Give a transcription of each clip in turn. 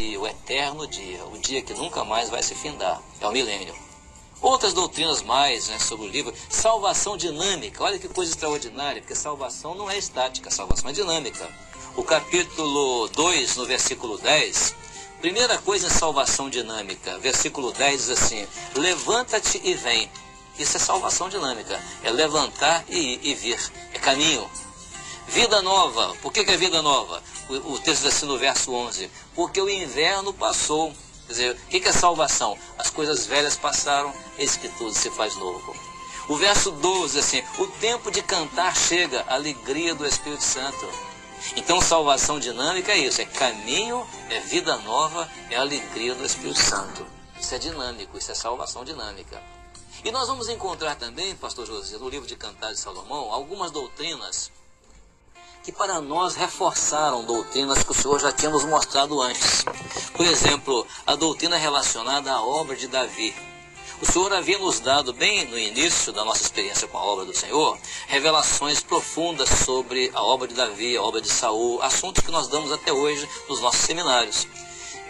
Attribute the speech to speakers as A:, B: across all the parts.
A: dia, o eterno dia, o dia que nunca mais vai se findar, é o milênio. Outras doutrinas mais né, sobre o livro, salvação dinâmica, olha que coisa extraordinária, porque salvação não é estática, salvação é dinâmica. O capítulo 2, no versículo 10, primeira coisa em salvação dinâmica, versículo 10 diz assim: Levanta-te e vem. Isso é salvação dinâmica, é levantar e ir e vir, é caminho. Vida nova, por que, que é vida nova? O, texto diz assim no verso 11: Porque o inverno passou. Quer dizer, o que, que é salvação? As coisas velhas passaram, eis que tudo se faz novo. O verso 12, assim, o tempo de cantar chega, a alegria do Espírito Santo. Então, salvação dinâmica é isso: é caminho, é vida nova, é alegria do Espírito Santo. Isso é dinâmico, isso é salvação dinâmica. E nós vamos encontrar também, pastor José, no livro de Cantar de Salomão, algumas doutrinas que para nós reforçaram doutrinas que o Senhor já tinha nos mostrado antes. Por exemplo, a doutrina relacionada à obra de Davi. O Senhor havia nos dado, bem no início da nossa experiência com a obra do Senhor, revelações profundas sobre a obra de Davi, a obra de Saul, assuntos que nós damos até hoje nos nossos seminários.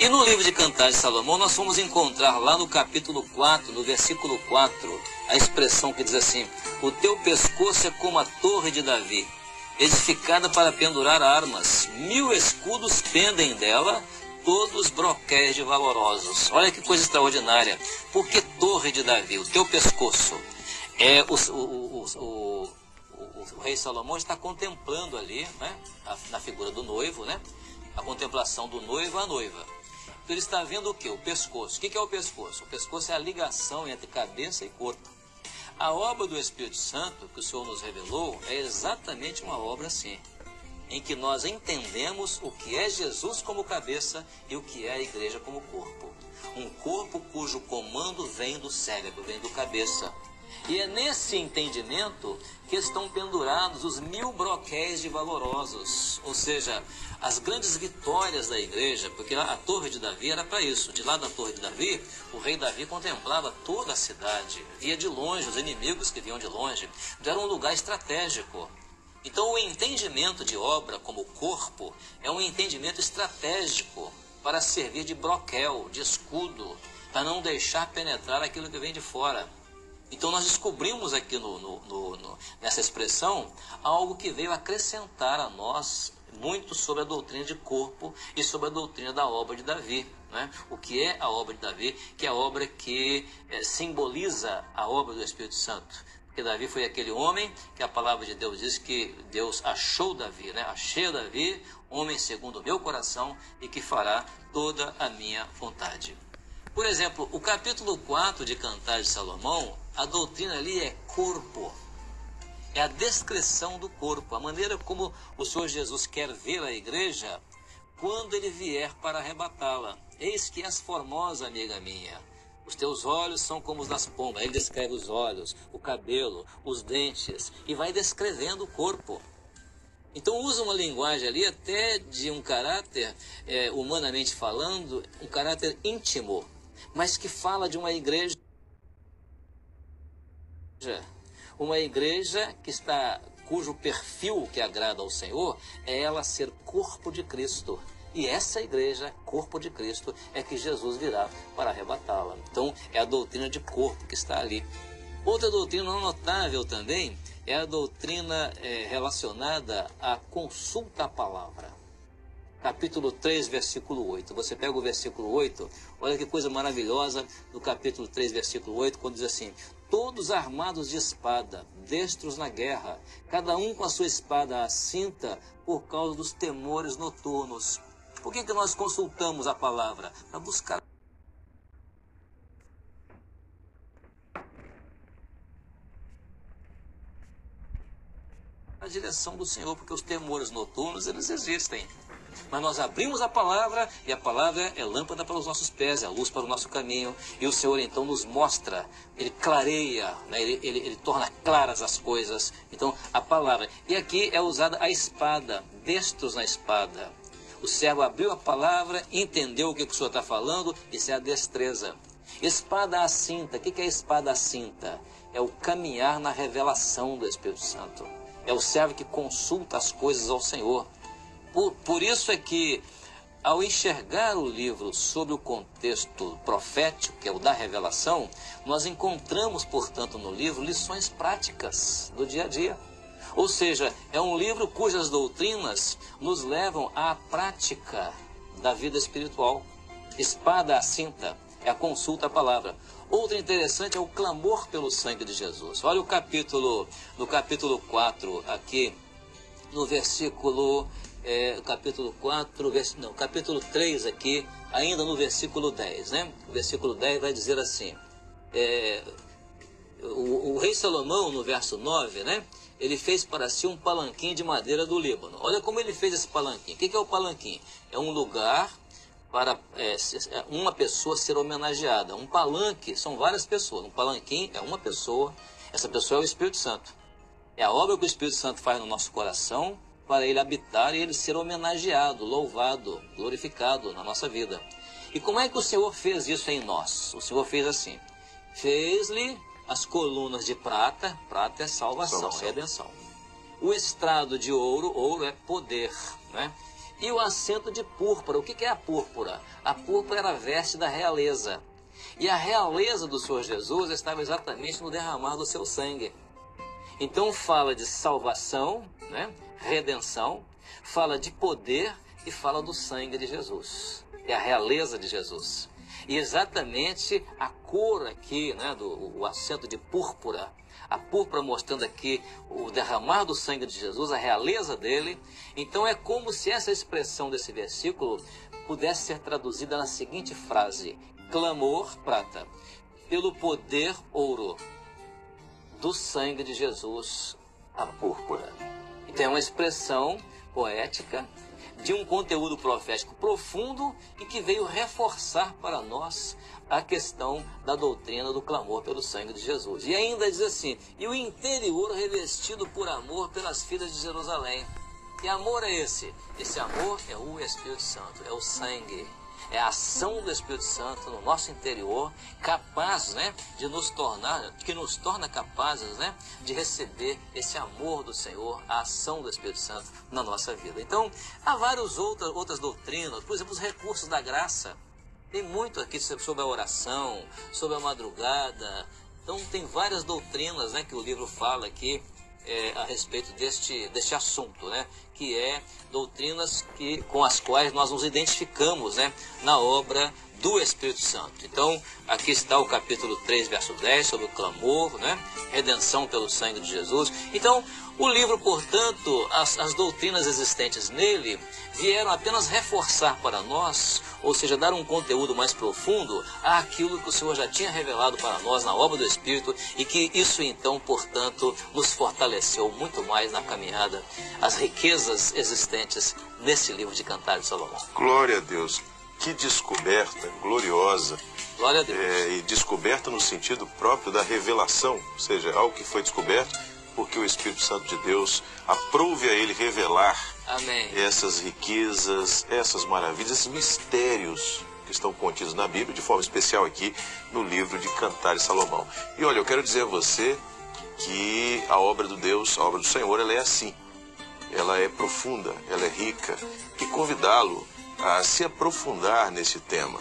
A: E no livro de Cantares de Salomão, nós vamos encontrar lá no capítulo 4, no versículo 4, a expressão que diz assim: O teu pescoço é como a torre de Davi, edificada para pendurar armas. Mil escudos pendem dela, todos broquéis de valorosos. Olha que coisa extraordinária. Por que torre de Davi? O teu pescoço. É o, o, o, o rei Salomão está contemplando ali, né, na figura do noivo, né, a contemplação do noivo à noiva. Então ele está vendo o que? O pescoço. O que é o pescoço? O pescoço é a ligação entre cabeça e corpo. A obra do Espírito Santo que o Senhor nos revelou é exatamente uma obra assim, em que nós entendemos o que é Jesus como cabeça e o que é a igreja como corpo. Um corpo cujo comando vem do cérebro, vem do cabeça. E é nesse entendimento que estão pendurados os mil broquéis de valorosos, ou seja, as grandes vitórias da igreja, porque a, torre de Davi era para isso. De lá da torre de Davi, o rei Davi contemplava toda a cidade, via de longe os inimigos que vinham de longe. Era um lugar estratégico. Então, o entendimento de obra como corpo é um entendimento estratégico para servir de broquel, de escudo, para não deixar penetrar aquilo que vem de fora. Então nós descobrimos aqui no, no, no, nessa expressão algo que veio acrescentar a nós muito sobre a doutrina de corpo e sobre a doutrina da obra de Davi. Né? O que é a obra de Davi? Que é a obra que é, simboliza a obra do Espírito Santo. Porque Davi foi aquele homem que a palavra de Deus diz que Deus achou Davi, né? achei Davi, homem segundo o meu coração e que fará toda a minha vontade. Por exemplo, o capítulo 4 de Cantar de Salomão, a doutrina ali é corpo é a descrição do corpo, a maneira como o Senhor Jesus quer ver a igreja quando ele vier para arrebatá-la. Eis que és formosa, amiga minha. Os teus olhos são como os das pombas. Ele descreve os olhos, o cabelo, os dentes e vai descrevendo o corpo. Então usa uma linguagem ali até de um caráter, é, humanamente falando, um caráter íntimo, mas que fala de uma igreja uma igreja que está cujo perfil que agrada ao Senhor é ela ser corpo de Cristo. E essa igreja, corpo de Cristo, é que Jesus virá para arrebatá-la. Então, é a doutrina de corpo que está ali. Outra doutrina notável também é a doutrina é, relacionada à consulta à palavra. Capítulo 3, versículo 8. Você pega o versículo 8, olha que coisa maravilhosa no capítulo 3, versículo 8, quando diz assim: todos armados de espada, destros na guerra, cada um com a sua espada à cinta, por causa dos temores noturnos. Por que, que nós consultamos a palavra? Para buscar a direção do Senhor, porque os temores noturnos, eles existem. Mas nós abrimos a palavra e a palavra é lâmpada para os nossos pés, é a luz para o nosso caminho. E o Senhor então nos mostra, ele clareia, né? ele, ele, ele torna claras as coisas. Então a palavra. E aqui é usada a espada, destros na espada. O servo abriu a palavra, entendeu o que o Senhor está falando, isso é a destreza. Espada à cinta, o que é espada à cinta? É o caminhar na revelação do Espírito Santo. É o servo que consulta as coisas ao Senhor. Por, por isso é que ao enxergar o livro sob o contexto profético, que é o da revelação, nós encontramos, portanto, no livro lições práticas do dia a dia. Ou seja, é um livro cujas doutrinas nos levam à prática da vida espiritual. Espada à cinta é a consulta à palavra. Outra interessante é o clamor pelo sangue de Jesus. Olha o capítulo, no capítulo 4, aqui, no versículo é, capítulo 4, vers... não, capítulo 3 aqui, ainda no versículo 10, né? O versículo 10 vai dizer assim, é, o, o, rei Salomão, no verso 9, né? Ele fez para si um palanquim de madeira do Líbano. Olha como ele fez esse palanquim. O que, que é o palanquim? É um lugar para é, é, uma pessoa ser homenageada. Um palanque são várias pessoas. Um palanquim é uma pessoa. Essa pessoa é o Espírito Santo. É a obra que o Espírito Santo faz no nosso coração para ele habitar e ele ser homenageado, louvado, glorificado na nossa vida. E como é que o Senhor fez isso em nós? O Senhor fez assim: fez-lhe as colunas de prata, prata é salvação, salvação. redenção. O estrado de ouro, ouro é poder, né? E o assento de púrpura. O que é a púrpura? A púrpura era a veste da realeza. E a realeza do Senhor Jesus estava exatamente no derramar do seu sangue. Então fala de salvação, né? Redenção, fala de poder e fala do sangue de Jesus. É a realeza de Jesus. E exatamente a cor aqui, né, do o assento de púrpura, a púrpura mostrando aqui o derramar do sangue de Jesus, a realeza dele. Então é como se essa expressão desse versículo pudesse ser traduzida na seguinte frase: clamor prata, pelo poder ouro do sangue de Jesus, a púrpura. Então é uma expressão poética de um conteúdo profético profundo e que veio reforçar para nós a questão da doutrina do clamor pelo sangue de Jesus. E ainda diz assim: e o interior revestido por amor pelas filhas de Jerusalém. Que amor é esse? Esse amor é o Espírito Santo, é o sangue é a ação do Espírito Santo no nosso interior, capaz, né, de nos tornar, que nos torna capazes, né, de receber esse amor do Senhor, a ação do Espírito Santo na nossa vida. Então, há várias outras, outras doutrinas, por exemplo, os recursos da graça. Tem muito aqui sobre a oração, sobre a madrugada. Então, tem várias doutrinas, né, que o livro fala aqui é, a respeito deste, deste assunto, né? que é doutrinas que, com as quais nós nos identificamos né? na obra do Espírito Santo. Então, aqui está o capítulo 3, verso 10, sobre o clamor, né? redenção pelo sangue de Jesus. Então, o livro, portanto, as, as doutrinas existentes nele vieram apenas reforçar para nós, ou seja, dar um conteúdo mais profundo àquilo que o Senhor já tinha revelado para nós na obra do Espírito e que isso então, portanto, nos fortaleceu muito mais na caminhada, as riquezas existentes nesse livro de Cantares de Salomão.
B: Glória a Deus. Que descoberta gloriosa.
A: Glória a Deus.
B: É, e descoberta no sentido próprio da revelação, ou seja, algo que foi descoberto porque o Espírito Santo de Deus aprove a ele revelar
A: Amém.
B: essas riquezas, essas maravilhas, esses mistérios que estão contidos na Bíblia, de forma especial aqui no livro de Cantares Salomão. E olha, eu quero dizer a você que a obra do Deus, a obra do Senhor, ela é assim. Ela é profunda, ela é rica. E convidá-lo a se aprofundar nesse tema.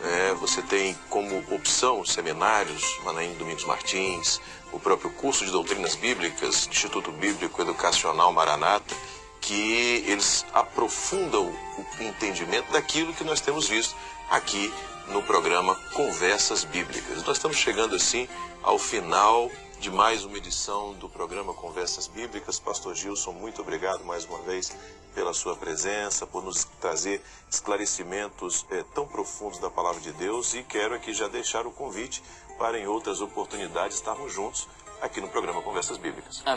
B: É, você tem como opção seminários, Manaim Domingos Martins, o próprio curso de doutrinas bíblicas, Instituto Bíblico Educacional Maranata, que eles aprofundam o entendimento daquilo que nós temos visto aqui no programa Conversas Bíblicas. Nós estamos chegando assim ao final de mais uma edição do programa Conversas Bíblicas. Pastor Gilson, muito obrigado mais uma vez pela sua presença, por nos trazer esclarecimentos é, tão profundos da palavra de Deus e quero aqui já deixar o convite para em outras oportunidades estarmos juntos aqui no programa Conversas Bíblicas.
A: Amém.